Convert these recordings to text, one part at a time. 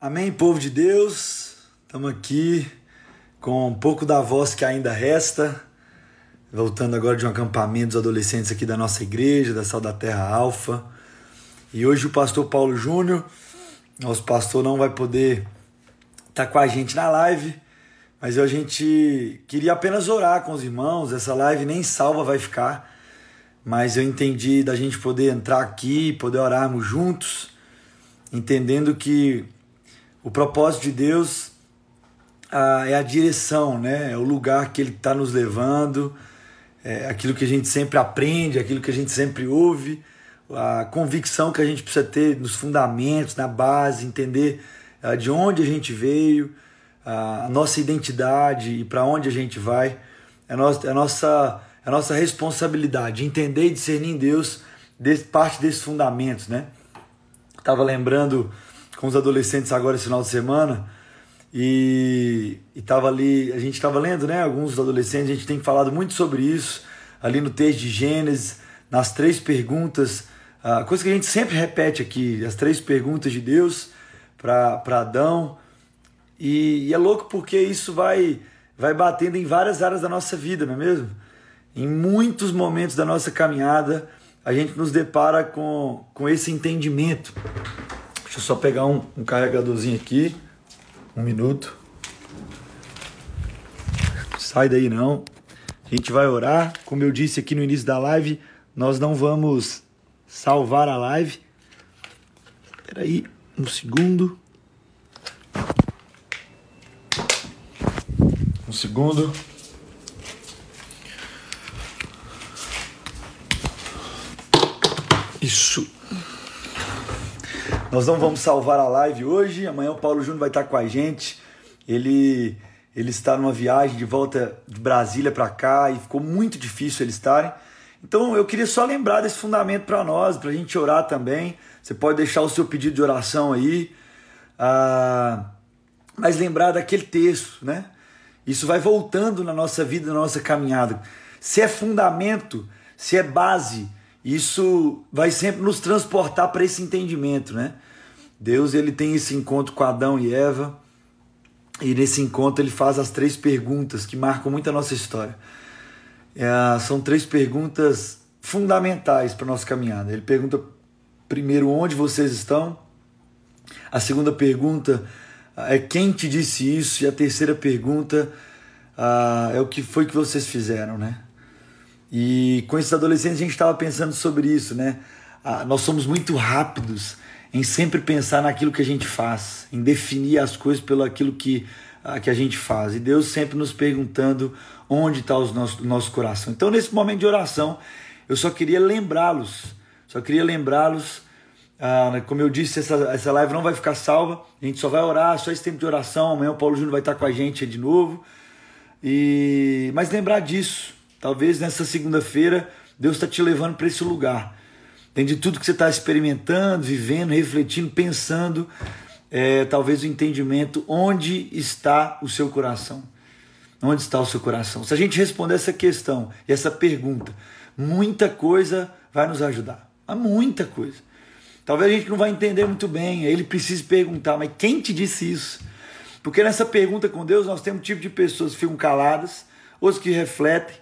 Amém, povo de Deus. Estamos aqui com um pouco da voz que ainda resta. Voltando agora de um acampamento dos adolescentes aqui da nossa igreja, da Sal da Terra Alfa. E hoje o pastor Paulo Júnior, nosso pastor, não vai poder estar tá com a gente na live, mas a gente queria apenas orar com os irmãos. Essa live nem salva vai ficar, mas eu entendi da gente poder entrar aqui, poder orarmos juntos, entendendo que o propósito de Deus ah, é a direção, né? é o lugar que Ele está nos levando, é aquilo que a gente sempre aprende, aquilo que a gente sempre ouve, a convicção que a gente precisa ter nos fundamentos, na base, entender ah, de onde a gente veio, ah, a nossa identidade e para onde a gente vai. É a nossa, é a nossa, a nossa responsabilidade, entender e discernir em Deus desse, parte desses fundamentos. Né? Estava lembrando com os adolescentes agora esse final de semana e estava ali, a gente estava lendo, né? Alguns dos adolescentes, a gente tem falado muito sobre isso ali no texto de Gênesis, nas três perguntas, a coisa que a gente sempre repete aqui, as três perguntas de Deus para Adão. E, e, é louco porque isso vai, vai batendo em várias áreas da nossa vida, não é mesmo? Em muitos momentos da nossa caminhada, a gente nos depara com, com esse entendimento Deixa eu só pegar um, um carregadorzinho aqui. Um minuto. Sai daí não. A gente vai orar. Como eu disse aqui no início da live, nós não vamos salvar a live. Espera aí, um segundo. Um segundo. Isso. Nós não vamos salvar a live hoje. Amanhã o Paulo Júnior vai estar com a gente. Ele ele está numa viagem de volta de Brasília para cá e ficou muito difícil eles estarem. Então eu queria só lembrar desse fundamento para nós, para a gente orar também. Você pode deixar o seu pedido de oração aí, ah, mas lembrar daquele texto, né? Isso vai voltando na nossa vida, na nossa caminhada. Se é fundamento, se é base, isso vai sempre nos transportar para esse entendimento, né? Deus ele tem esse encontro com Adão e Eva e nesse encontro ele faz as três perguntas que marcam muito a nossa história. É, são três perguntas fundamentais para nossa caminhada. Ele pergunta primeiro onde vocês estão, a segunda pergunta é quem te disse isso e a terceira pergunta ah, é o que foi que vocês fizeram, né? E com esses adolescentes a gente estava pensando sobre isso, né? Ah, nós somos muito rápidos em sempre pensar naquilo que a gente faz, em definir as coisas pelo aquilo que, ah, que a gente faz. E Deus sempre nos perguntando onde está o nosso, nosso coração. Então, nesse momento de oração, eu só queria lembrá-los, só queria lembrá-los. Ah, como eu disse, essa, essa live não vai ficar salva, a gente só vai orar, só esse tempo de oração. Amanhã o Paulo Júnior vai estar com a gente de novo. E Mas lembrar disso, Talvez nessa segunda-feira Deus está te levando para esse lugar. Tem de tudo que você está experimentando, vivendo, refletindo, pensando, é, talvez o entendimento onde está o seu coração. Onde está o seu coração? Se a gente responder essa questão e essa pergunta, muita coisa vai nos ajudar. Há muita coisa. Talvez a gente não vai entender muito bem, ele precisa perguntar, mas quem te disse isso? Porque nessa pergunta com Deus nós temos um tipo de pessoas que ficam caladas, outros que refletem,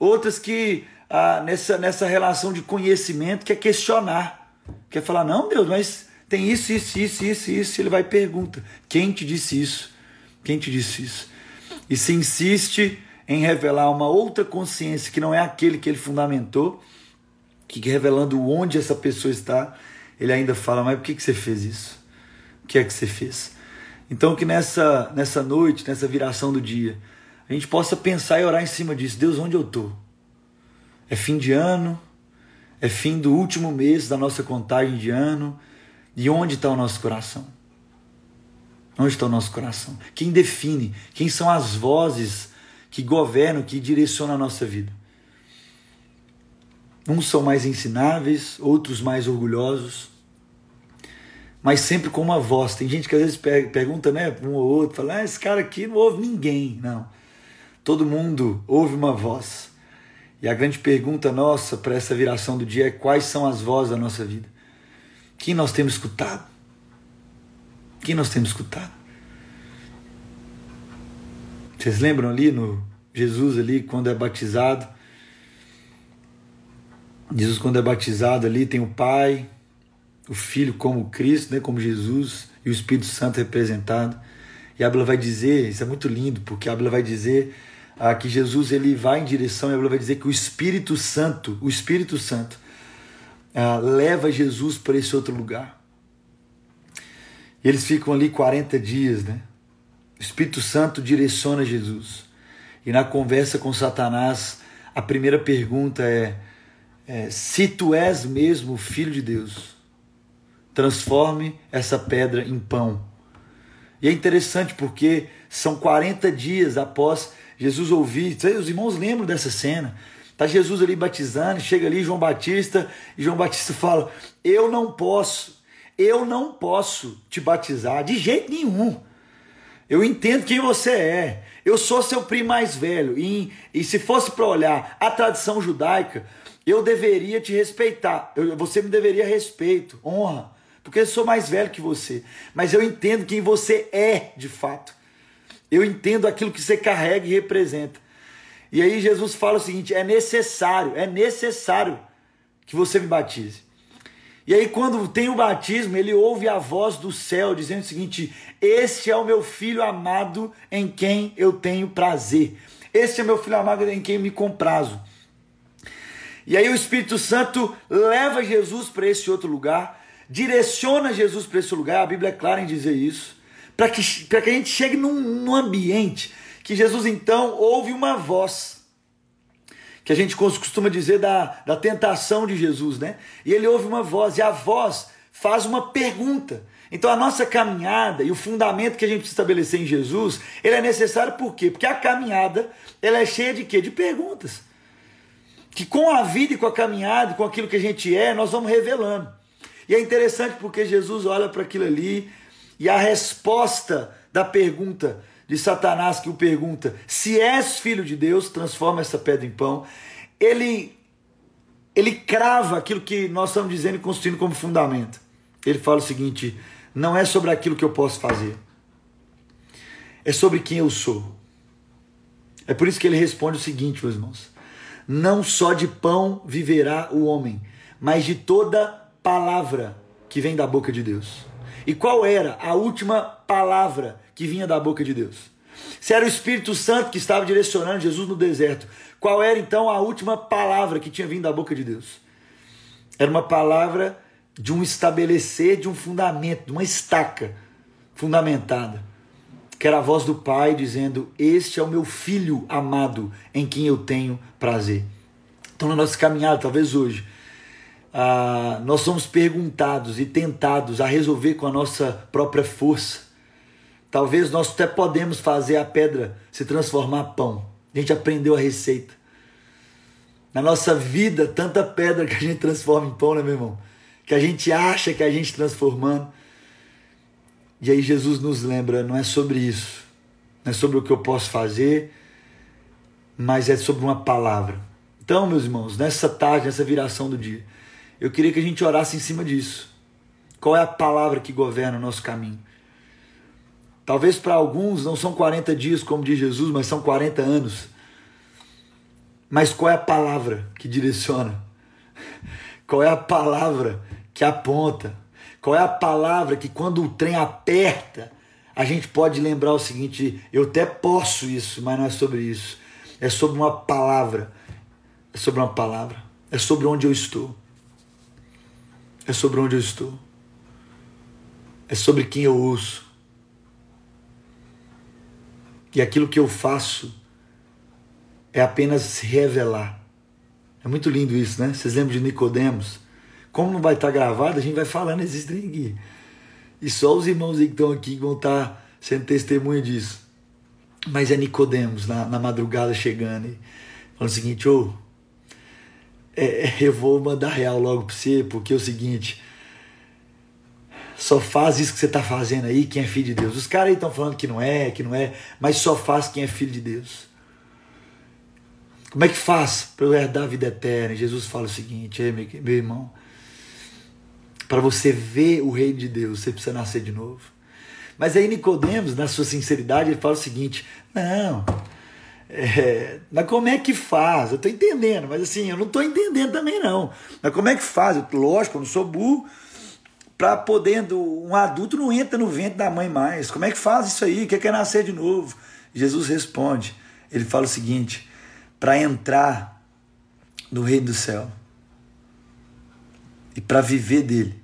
outras que ah, nessa, nessa relação de conhecimento quer questionar, quer falar, não, Deus, mas tem isso, isso, isso, isso, isso. Ele vai e pergunta: quem te disse isso? Quem te disse isso? E se insiste em revelar uma outra consciência que não é aquele que ele fundamentou, que revelando onde essa pessoa está, ele ainda fala: mas por que, que você fez isso? O que é que você fez? Então, que nessa, nessa noite, nessa viração do dia, a gente possa pensar e orar em cima disso. Deus, onde eu estou? É fim de ano, é fim do último mês da nossa contagem de ano. E onde está o nosso coração? Onde está o nosso coração? Quem define? Quem são as vozes que governam, que direcionam a nossa vida? Uns são mais ensináveis, outros mais orgulhosos, mas sempre com uma voz. Tem gente que às vezes pergunta, né, um ou outro, fala, ah, esse cara aqui não ouve ninguém. Não. Todo mundo ouve uma voz. E a grande pergunta nossa para essa viração do dia é quais são as vozes da nossa vida? Quem nós temos escutado? Quem nós temos escutado? Vocês lembram ali no Jesus ali quando é batizado? Jesus quando é batizado ali tem o Pai, o Filho como Cristo, né, como Jesus e o Espírito Santo representado. E a Bíblia vai dizer, isso é muito lindo, porque a Bíblia vai dizer ah, que Jesus ele vai em direção, e a Bíblia vai dizer que o Espírito Santo, o Espírito Santo, ah, leva Jesus para esse outro lugar. E eles ficam ali 40 dias, né? O Espírito Santo direciona Jesus. E na conversa com Satanás, a primeira pergunta é, é: se tu és mesmo filho de Deus, transforme essa pedra em pão. E é interessante porque são 40 dias após Jesus ouvir. Os irmãos lembram dessa cena. Está Jesus ali batizando, chega ali João Batista, e João Batista fala: Eu não posso, eu não posso te batizar de jeito nenhum. Eu entendo quem você é. Eu sou seu primo mais velho. E, e se fosse para olhar a tradição judaica, eu deveria te respeitar. Eu, você me deveria respeito, honra. Porque eu sou mais velho que você. Mas eu entendo quem você é de fato. Eu entendo aquilo que você carrega e representa. E aí Jesus fala o seguinte: é necessário, é necessário que você me batize. E aí, quando tem o batismo, ele ouve a voz do céu dizendo o seguinte: Este é o meu filho amado em quem eu tenho prazer. Este é meu filho amado em quem me comprazo. E aí o Espírito Santo leva Jesus para esse outro lugar, direciona Jesus para esse lugar, a Bíblia é clara em dizer isso, para que, que a gente chegue num, num ambiente que Jesus então ouve uma voz que a gente costuma dizer da, da tentação de Jesus, né? E ele ouve uma voz, e a voz faz uma pergunta. Então a nossa caminhada e o fundamento que a gente precisa estabelecer em Jesus, ele é necessário por quê? Porque a caminhada, ela é cheia de quê? De perguntas. Que com a vida e com a caminhada, com aquilo que a gente é, nós vamos revelando. E é interessante porque Jesus olha para aquilo ali e a resposta da pergunta de Satanás que o pergunta: se és filho de Deus, transforma essa pedra em pão. Ele ele crava aquilo que nós estamos dizendo e construindo como fundamento. Ele fala o seguinte: não é sobre aquilo que eu posso fazer, é sobre quem eu sou. É por isso que ele responde o seguinte, meus irmãos: não só de pão viverá o homem, mas de toda palavra que vem da boca de Deus. E qual era a última palavra que vinha da boca de Deus. Se era o Espírito Santo que estava direcionando Jesus no deserto, qual era então a última palavra que tinha vindo da boca de Deus? Era uma palavra de um estabelecer, de um fundamento, de uma estaca fundamentada, que era a voz do Pai dizendo: Este é o meu filho amado em quem eu tenho prazer. Então, na nossa caminhada, talvez hoje, ah, nós somos perguntados e tentados a resolver com a nossa própria força Talvez nós até podemos fazer a pedra se transformar em pão. A gente aprendeu a receita. Na nossa vida, tanta pedra que a gente transforma em pão, né, meu irmão? Que a gente acha que a gente transformando. E aí Jesus nos lembra, não é sobre isso. Não é sobre o que eu posso fazer, mas é sobre uma palavra. Então, meus irmãos, nessa tarde, nessa viração do dia, eu queria que a gente orasse em cima disso. Qual é a palavra que governa o nosso caminho? Talvez para alguns não são 40 dias, como diz Jesus, mas são 40 anos. Mas qual é a palavra que direciona? Qual é a palavra que aponta? Qual é a palavra que quando o trem aperta, a gente pode lembrar o seguinte: eu até posso isso, mas não é sobre isso. É sobre uma palavra. É sobre uma palavra. É sobre onde eu estou. É sobre onde eu estou. É sobre quem eu ouço. E aquilo que eu faço é apenas se revelar. É muito lindo isso, né? Vocês lembram de Nicodemos? Como não vai estar gravado, a gente vai falando esses trem aqui. E só os irmãos que estão aqui vão estar sendo testemunha disso. Mas é Nicodemos na, na madrugada chegando e falando o seguinte, ô, oh, é, eu vou mandar real logo para você, porque é o seguinte, só faz isso que você está fazendo aí quem é filho de Deus. Os caras aí estão falando que não é, que não é, mas só faz quem é filho de Deus. Como é que faz para eu herdar a vida eterna? Jesus fala o seguinte, meu irmão, para você ver o reino de Deus, você precisa nascer de novo. Mas aí Nicodemos, na sua sinceridade, ele fala o seguinte: não, é, mas como é que faz? Eu estou entendendo, mas assim, eu não estou entendendo também não. Mas como é que faz? Eu, lógico, eu não sou burro, para podendo, um adulto não entra no ventre da mãe mais. Como é que faz isso aí? Quer quer nascer de novo? Jesus responde. Ele fala o seguinte: para entrar no reino do céu e para viver dele,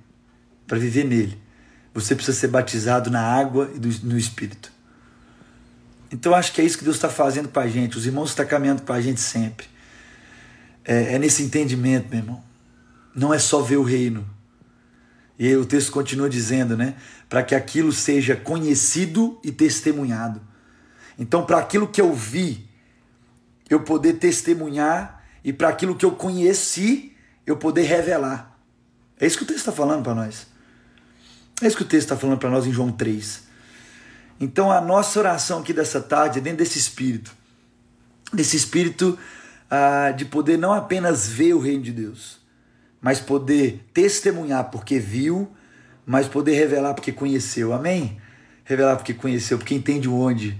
para viver nele, você precisa ser batizado na água e no Espírito. Então acho que é isso que Deus está fazendo com a gente. Os irmãos estão caminhando com a gente sempre. É, é nesse entendimento, meu irmão. Não é só ver o reino e o texto continua dizendo, né? Para que aquilo seja conhecido e testemunhado. Então, para aquilo que eu vi, eu poder testemunhar, e para aquilo que eu conheci, eu poder revelar. É isso que o texto está falando para nós. É isso que o texto está falando para nós em João 3. Então, a nossa oração aqui dessa tarde é dentro desse espírito desse espírito ah, de poder não apenas ver o reino de Deus, mas poder testemunhar porque viu, mas poder revelar porque conheceu. Amém? Revelar porque conheceu, porque entende onde.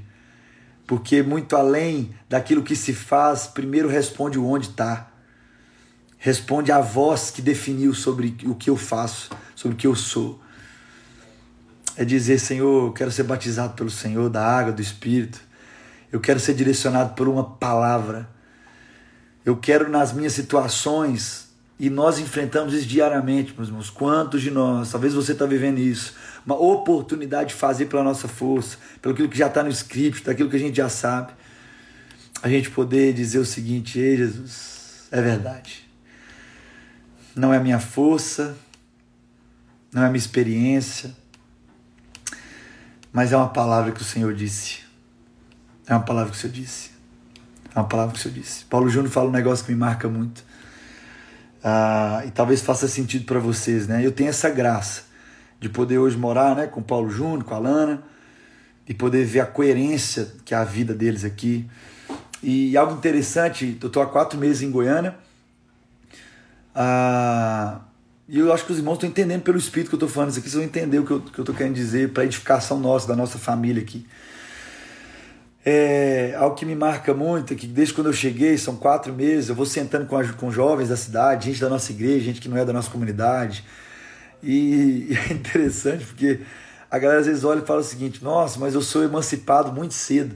Porque muito além daquilo que se faz, primeiro responde o onde está. Responde a voz que definiu sobre o que eu faço, sobre o que eu sou. É dizer, Senhor, eu quero ser batizado pelo Senhor, da água, do Espírito. Eu quero ser direcionado por uma palavra. Eu quero, nas minhas situações, e nós enfrentamos isso diariamente, meus irmãos. Quantos de nós, talvez você está vivendo isso, uma oportunidade de fazer pela nossa força, pelo que já está no script, daquilo que a gente já sabe, a gente poder dizer o seguinte: Ei, Jesus, é verdade. Não é a minha força, não é a minha experiência, mas é uma palavra que o Senhor disse. É uma palavra que o Senhor disse. É uma palavra que o Senhor disse. Paulo Júnior fala um negócio que me marca muito. Ah, e talvez faça sentido para vocês, né? Eu tenho essa graça de poder hoje morar, né, com o Paulo Júnior, com a Lana, e poder ver a coerência que é a vida deles aqui. E algo interessante, eu estou há quatro meses em Goiânia, ah, e eu acho que os irmãos estão entendendo pelo espírito que eu estou falando isso aqui, vocês vão entender o que eu estou querendo dizer para edificação nossa, da nossa família aqui. É, algo que me marca muito é que desde quando eu cheguei, são quatro meses, eu vou sentando com, a, com jovens da cidade, gente da nossa igreja, gente que não é da nossa comunidade. E, e é interessante porque a galera às vezes olha e fala o seguinte: nossa, mas eu sou emancipado muito cedo.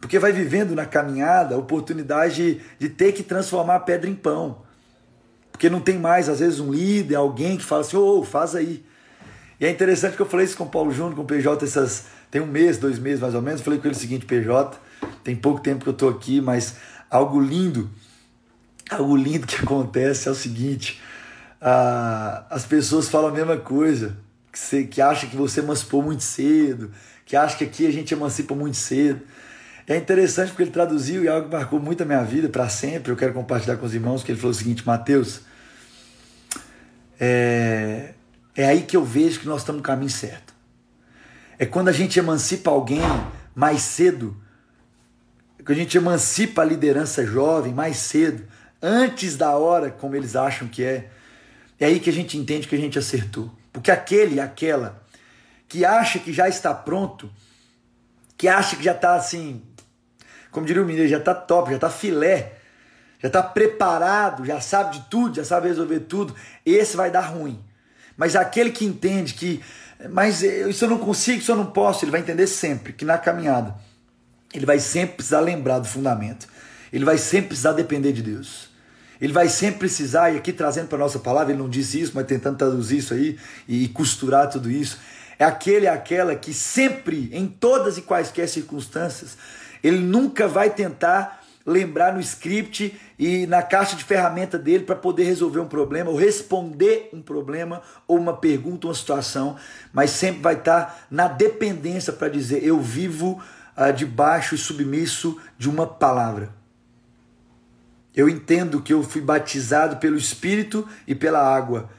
Porque vai vivendo na caminhada a oportunidade de, de ter que transformar a pedra em pão. Porque não tem mais, às vezes, um líder, alguém que fala assim: ô, oh, faz aí. E é interessante que eu falei isso com o Paulo Júnior, com o PJ, essas tem um mês, dois meses mais ou menos, falei com ele o seguinte, PJ, tem pouco tempo que eu estou aqui, mas algo lindo, algo lindo que acontece é o seguinte, as pessoas falam a mesma coisa, que, você, que acha que você emancipou muito cedo, que acha que aqui a gente emancipa muito cedo. É interessante porque ele traduziu e algo que marcou muito a minha vida para sempre. Eu quero compartilhar com os irmãos que ele falou o seguinte, Mateus, é, é aí que eu vejo que nós estamos no caminho certo. É quando a gente emancipa alguém mais cedo, é quando a gente emancipa a liderança jovem mais cedo, antes da hora, como eles acham que é. É aí que a gente entende que a gente acertou. Porque aquele, aquela que acha que já está pronto, que acha que já está assim, como diria o mineiro, já está top, já está filé, já está preparado, já sabe de tudo, já sabe resolver tudo, esse vai dar ruim. Mas aquele que entende que mas isso eu não consigo, isso eu não posso. Ele vai entender sempre que na caminhada ele vai sempre precisar lembrar do fundamento. Ele vai sempre precisar depender de Deus. Ele vai sempre precisar, e aqui trazendo para a nossa palavra, ele não disse isso, mas tentando traduzir isso aí e costurar tudo isso. É aquele e aquela que sempre, em todas e quaisquer circunstâncias, ele nunca vai tentar lembrar no script e na caixa de ferramenta dele para poder resolver um problema ou responder um problema ou uma pergunta, uma situação, mas sempre vai estar tá na dependência para dizer eu vivo ah, debaixo e submisso de uma palavra. Eu entendo que eu fui batizado pelo Espírito e pela água.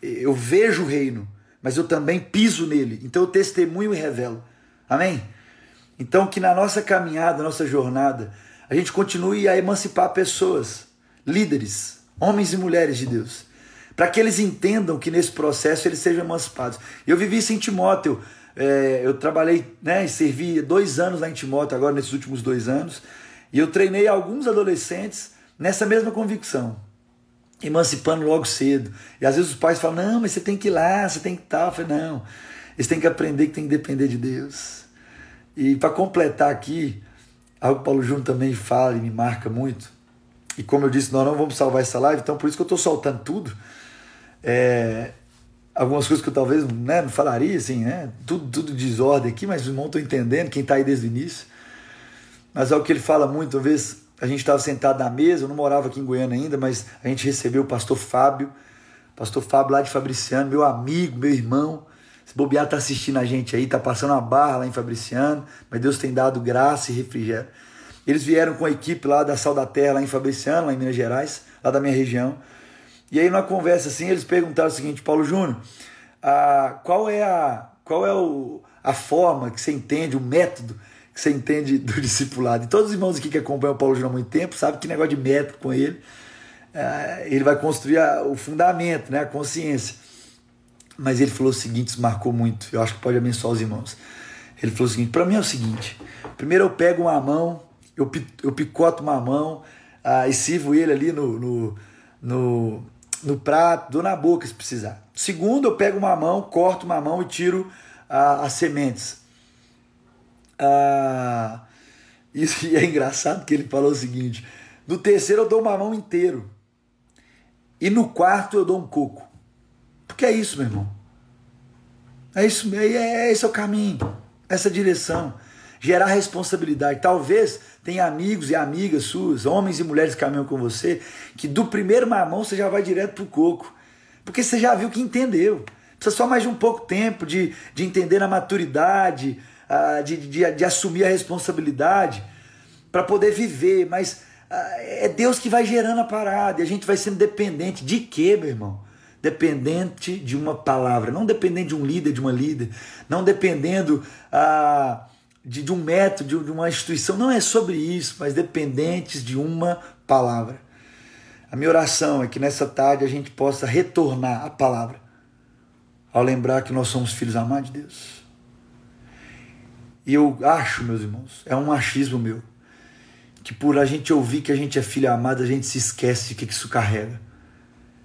Eu vejo o reino, mas eu também piso nele. Então eu testemunho e revelo. Amém? Então que na nossa caminhada, nossa jornada, a gente continue a emancipar pessoas, líderes, homens e mulheres de Deus, para que eles entendam que nesse processo eles sejam emancipados. Eu vivi isso em Timóteo, é, eu trabalhei né, e servi dois anos lá em Timóteo, agora nesses últimos dois anos, e eu treinei alguns adolescentes nessa mesma convicção, emancipando logo cedo. E às vezes os pais falam: não, mas você tem que ir lá, você tem que estar. Eu falei: não, eles têm que aprender que tem que depender de Deus. E para completar aqui, algo que o Paulo Júnior também fala e me marca muito, e como eu disse, nós não vamos salvar essa live, então por isso que eu estou soltando tudo. É, algumas coisas que eu talvez né, não falaria, assim, né? Tudo, tudo desordem aqui, mas os irmãos estão entendendo, quem está aí desde o início. Mas é o que ele fala muito, uma vez a gente estava sentado na mesa, eu não morava aqui em Goiânia ainda, mas a gente recebeu o pastor Fábio, pastor Fábio lá de Fabriciano, meu amigo, meu irmão. Bobear está assistindo a gente aí, está passando uma barra lá em Fabriciano, mas Deus tem dado graça e refrigério. Eles vieram com a equipe lá da Sal da Terra, lá em Fabriciano, lá em Minas Gerais, lá da minha região. E aí, numa conversa assim, eles perguntaram o seguinte: Paulo Júnior, a, qual é, a, qual é o, a forma que você entende, o método que você entende do discipulado? E todos os irmãos aqui que acompanham o Paulo Júnior há muito tempo sabem que negócio de método com ele, é, ele vai construir a, o fundamento, né, a consciência. Mas ele falou o seguinte: isso marcou muito, eu acho que pode abençoar os irmãos. Ele falou o seguinte: para mim é o seguinte, primeiro eu pego uma mão eu, eu picoto mamão ah, e sirvo ele ali no, no, no, no, prato, dou na boca se precisar. Segundo, eu pego uma mão, corto uma mão e tiro as sementes. Ah, isso e é engraçado que ele falou o seguinte: no terceiro eu dou uma mão inteiro. E no quarto eu dou um coco. Porque é isso, meu irmão. É isso, é, é esse é o caminho, essa direção gerar responsabilidade. Talvez tenha amigos e amigas suas, homens e mulheres que caminham com você, que do primeiro mamão você já vai direto pro coco. Porque você já viu que entendeu. Precisa só mais de um pouco tempo de, de entender a maturidade, de, de, de assumir a responsabilidade para poder viver. Mas é Deus que vai gerando a parada e a gente vai sendo dependente. De quê, meu irmão? Dependente de uma palavra, não dependente de um líder, de uma líder, não dependendo. Ah, de, de um método, de uma instituição. Não é sobre isso, mas dependentes de uma palavra. A minha oração é que nessa tarde a gente possa retornar à palavra, ao lembrar que nós somos filhos amados de Deus. E eu acho, meus irmãos, é um machismo meu, que por a gente ouvir que a gente é filho amado, a gente se esquece de que isso carrega,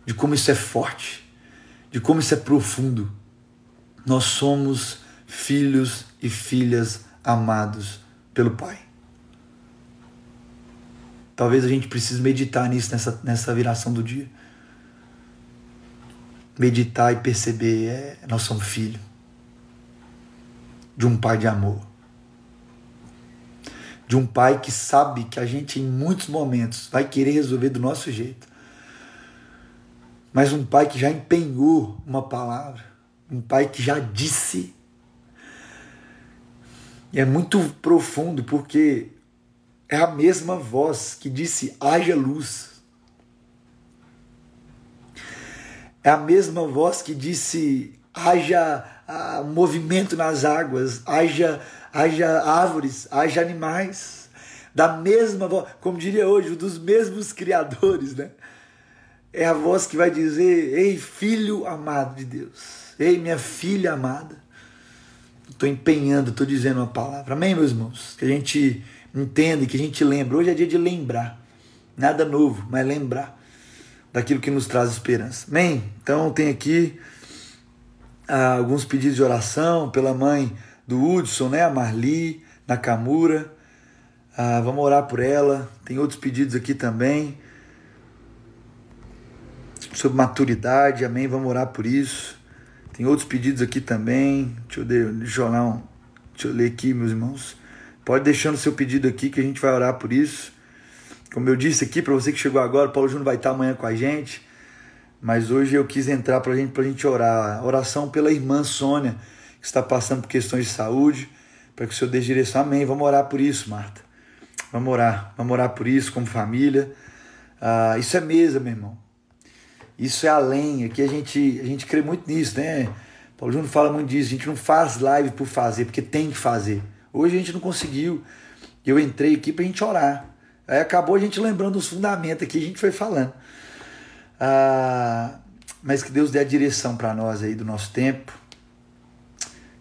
de como isso é forte, de como isso é profundo. Nós somos filhos e filhas amados pelo Pai. Talvez a gente precise meditar nisso nessa, nessa viração do dia. Meditar e perceber, é, nós somos filhos de um pai de amor. De um pai que sabe que a gente em muitos momentos vai querer resolver do nosso jeito. Mas um pai que já empenhou uma palavra, um pai que já disse e é muito profundo porque é a mesma voz que disse: haja luz. É a mesma voz que disse: haja ah, movimento nas águas, haja, haja árvores, haja animais. Da mesma voz, como diria hoje, dos mesmos criadores, né? É a voz que vai dizer: Ei, filho amado de Deus, ei, minha filha amada estou empenhando, estou dizendo uma palavra. Amém, meus irmãos? Que a gente entenda, que a gente lembre. Hoje é dia de lembrar. Nada novo, mas lembrar daquilo que nos traz esperança. Amém? Então tem aqui ah, alguns pedidos de oração pela mãe do Hudson, né? A Marli, Nakamura. Ah, vamos orar por ela. Tem outros pedidos aqui também. Sobre maturidade, amém? Vamos orar por isso. Tem outros pedidos aqui também. Deixa eu, deixa eu, um, deixa eu ler aqui, meus irmãos. Pode deixando seu pedido aqui que a gente vai orar por isso. Como eu disse aqui, para você que chegou agora, o Paulo Júnior vai estar amanhã com a gente. Mas hoje eu quis entrar para gente, a gente orar. Oração pela irmã Sônia, que está passando por questões de saúde, para que o Senhor dê direção. Amém. Vamos orar por isso, Marta. Vamos orar. Vamos orar por isso como família. Ah, isso é mesa, meu irmão. Isso é além, aqui a gente, a gente crê muito nisso, né? Paulo Júnior fala muito disso, a gente não faz live por fazer, porque tem que fazer. Hoje a gente não conseguiu. Eu entrei aqui para a gente orar. Aí acabou a gente lembrando os fundamentos aqui, a gente foi falando. Ah, mas que Deus dê a direção para nós aí do nosso tempo.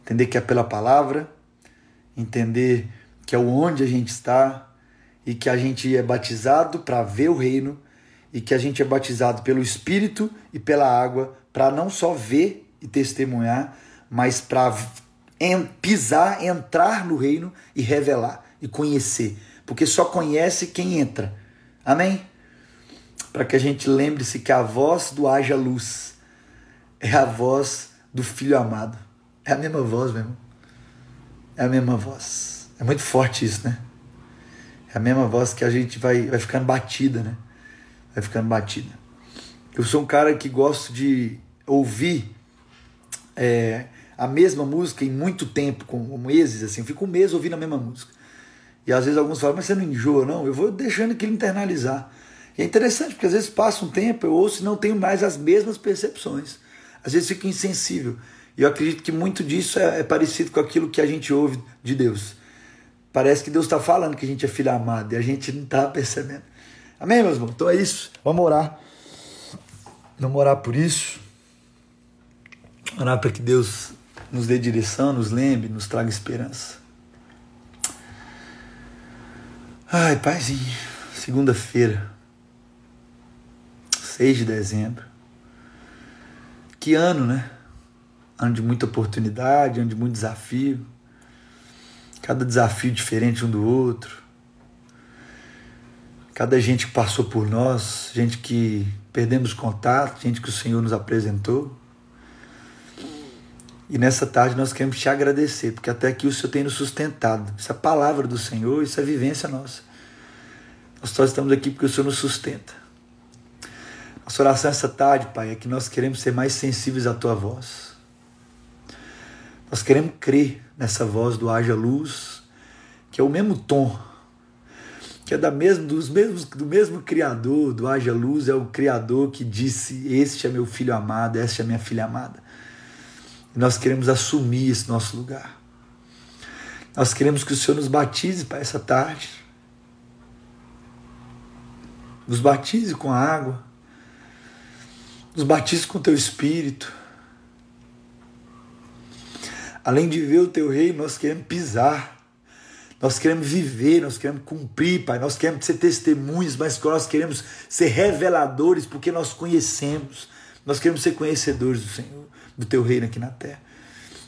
Entender que é pela palavra, entender que é onde a gente está e que a gente é batizado para ver o reino e que a gente é batizado pelo Espírito e pela água para não só ver e testemunhar, mas para pisar, entrar no reino e revelar e conhecer, porque só conhece quem entra. Amém? Para que a gente lembre-se que a voz do haja luz é a voz do filho amado. É a mesma voz, meu irmão. É a mesma voz. É muito forte isso, né? É a mesma voz que a gente vai, vai ficando batida, né? Vai ficando batida. Eu sou um cara que gosto de ouvir é, a mesma música em muito tempo, com meses, assim. Eu fico um mês ouvindo a mesma música. E às vezes alguns falam, mas você não enjoa, não? Eu vou deixando aquilo internalizar. E é interessante, porque às vezes passa um tempo, eu ouço e não tenho mais as mesmas percepções. Às vezes fico insensível. E eu acredito que muito disso é, é parecido com aquilo que a gente ouve de Deus. Parece que Deus está falando que a gente é filho amado e a gente não está percebendo. Amém, meus irmãos? Então é isso. Vamos orar. Vamos orar por isso. Orar para que Deus nos dê direção, nos lembre, nos traga esperança. Ai, paizinho. Segunda-feira. 6 de dezembro. Que ano, né? Ano de muita oportunidade, ano de muito desafio cada desafio diferente um do outro, cada gente que passou por nós, gente que perdemos contato, gente que o Senhor nos apresentou. E nessa tarde nós queremos te agradecer, porque até aqui o Senhor tem nos sustentado. Isso é palavra do Senhor, isso é vivência nossa. Nós só estamos aqui porque o Senhor nos sustenta. Nossa oração essa tarde, Pai, é que nós queremos ser mais sensíveis à Tua voz. Nós queremos crer nessa voz do haja luz, que é o mesmo tom, que é da mesmo, dos mesmos, do mesmo Criador, do haja luz, é o Criador que disse: Este é meu filho amado, esta é minha filha amada. E nós queremos assumir esse nosso lugar. Nós queremos que o Senhor nos batize para essa tarde. Nos batize com a água. Nos batize com o teu espírito Além de ver o teu reino, nós queremos pisar. Nós queremos viver, nós queremos cumprir, Pai. Nós queremos ser testemunhas, mas nós queremos ser reveladores porque nós conhecemos. Nós queremos ser conhecedores do Senhor, do teu reino aqui na terra.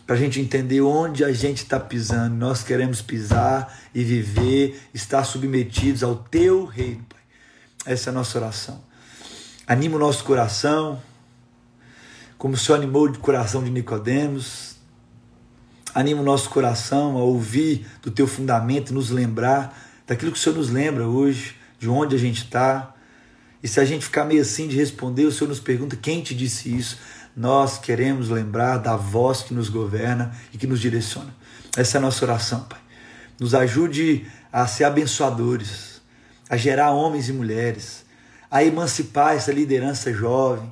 Para a gente entender onde a gente está pisando. Nós queremos pisar e viver, estar submetidos ao teu reino, Pai. Essa é a nossa oração. Anima o nosso coração, como o Senhor animou o coração de Nicodemos anima o nosso coração a ouvir do teu fundamento, nos lembrar daquilo que o Senhor nos lembra hoje, de onde a gente está. E se a gente ficar meio assim de responder, o Senhor nos pergunta quem te disse isso. Nós queremos lembrar da voz que nos governa e que nos direciona. Essa é a nossa oração, Pai. Nos ajude a ser abençoadores, a gerar homens e mulheres, a emancipar essa liderança jovem,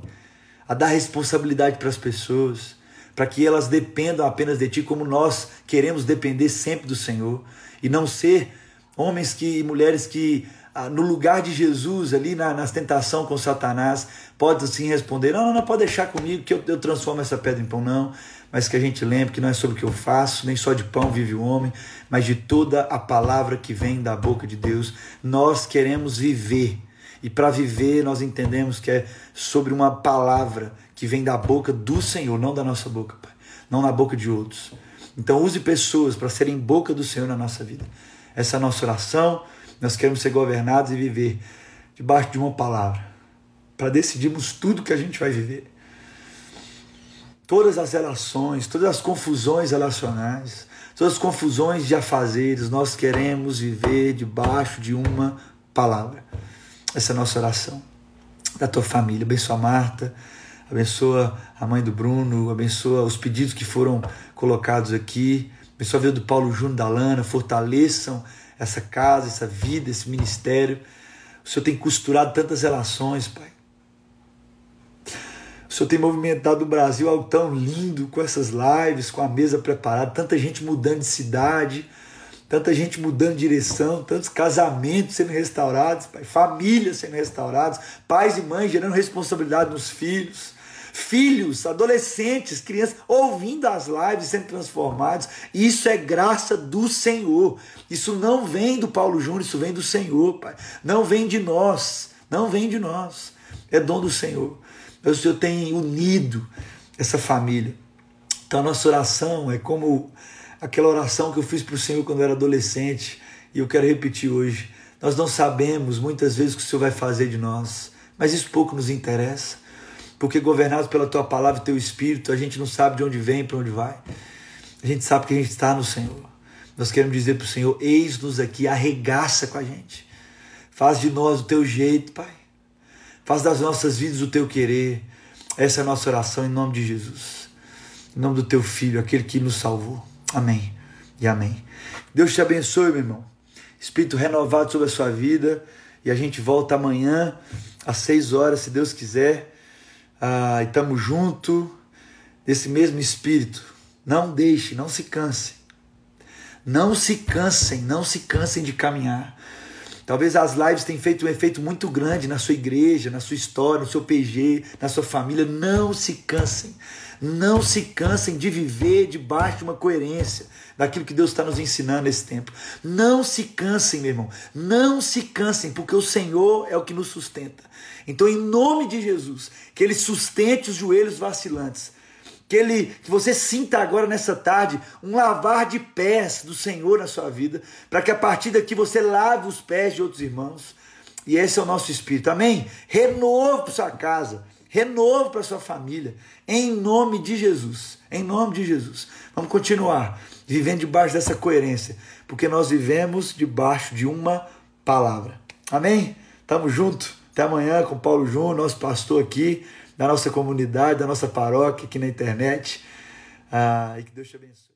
a dar responsabilidade para as pessoas para que elas dependam apenas de Ti, como nós queremos depender sempre do Senhor, e não ser homens que, e mulheres que, ah, no lugar de Jesus, ali na, na tentação com Satanás, pode sim responder: não, não, não, pode deixar comigo que eu, eu transformo essa pedra em pão, não. Mas que a gente lembre que não é sobre o que eu faço, nem só de pão vive o homem, mas de toda a palavra que vem da boca de Deus. Nós queremos viver. E para viver, nós entendemos que é sobre uma palavra que vem da boca do Senhor, não da nossa boca, Pai. Não na boca de outros. Então use pessoas para serem boca do Senhor na nossa vida. Essa é a nossa oração. Nós queremos ser governados e viver debaixo de uma palavra. Para decidirmos tudo que a gente vai viver. Todas as relações, todas as confusões relacionais, todas as confusões de afazeres, nós queremos viver debaixo de uma palavra. Essa é a nossa oração. Da tua família. Abençoa a Marta abençoa a mãe do Bruno, abençoa os pedidos que foram colocados aqui, abençoa a vida do Paulo Júnior, da Lana, fortaleçam essa casa, essa vida, esse ministério. O Senhor tem costurado tantas relações, Pai. O Senhor tem movimentado o Brasil algo tão lindo com essas lives, com a mesa preparada, tanta gente mudando de cidade, tanta gente mudando de direção, tantos casamentos sendo restaurados, pai, famílias sendo restauradas, pais e mães gerando responsabilidade nos filhos, filhos, adolescentes, crianças ouvindo as lives sendo transformados. Isso é graça do Senhor. Isso não vem do Paulo Júnior, isso vem do Senhor, Pai. Não vem de nós, não vem de nós. É dom do Senhor. O Senhor tem unido essa família. Então a nossa oração é como aquela oração que eu fiz para o Senhor quando eu era adolescente e eu quero repetir hoje. Nós não sabemos muitas vezes o que o Senhor vai fazer de nós, mas isso pouco nos interessa, porque governados pela tua palavra e teu espírito, a gente não sabe de onde vem, para onde vai. A gente sabe que a gente está no Senhor. Nós queremos dizer para o Senhor: eis-nos aqui, arregaça com a gente. Faz de nós o teu jeito, Pai. Faz das nossas vidas o teu querer. Essa é a nossa oração em nome de Jesus. Em nome do teu filho, aquele que nos salvou. Amém e amém. Deus te abençoe, meu irmão. Espírito renovado sobre a sua vida. E a gente volta amanhã às seis horas, se Deus quiser. Ah, e estamos junto desse mesmo Espírito. Não deixe, não se canse. Não se cansem, não se cansem de caminhar. Talvez as lives tenham feito um efeito muito grande na sua igreja, na sua história, no seu PG, na sua família. Não se cansem. Não se cansem de viver debaixo de uma coerência daquilo que Deus está nos ensinando nesse tempo. Não se cansem, meu irmão. Não se cansem, porque o Senhor é o que nos sustenta. Então, em nome de Jesus, que Ele sustente os joelhos vacilantes. Que, ele, que você sinta agora nessa tarde um lavar de pés do Senhor na sua vida, para que a partir daqui você lave os pés de outros irmãos. E esse é o nosso espírito, amém? Renovo para sua casa, renovo para sua família, em nome de Jesus. Em nome de Jesus. Vamos continuar vivendo debaixo dessa coerência, porque nós vivemos debaixo de uma palavra. Amém? Tamo junto. Até amanhã com Paulo Júnior, nosso pastor aqui, da nossa comunidade, da nossa paróquia aqui na internet. Ah, e que Deus te abençoe.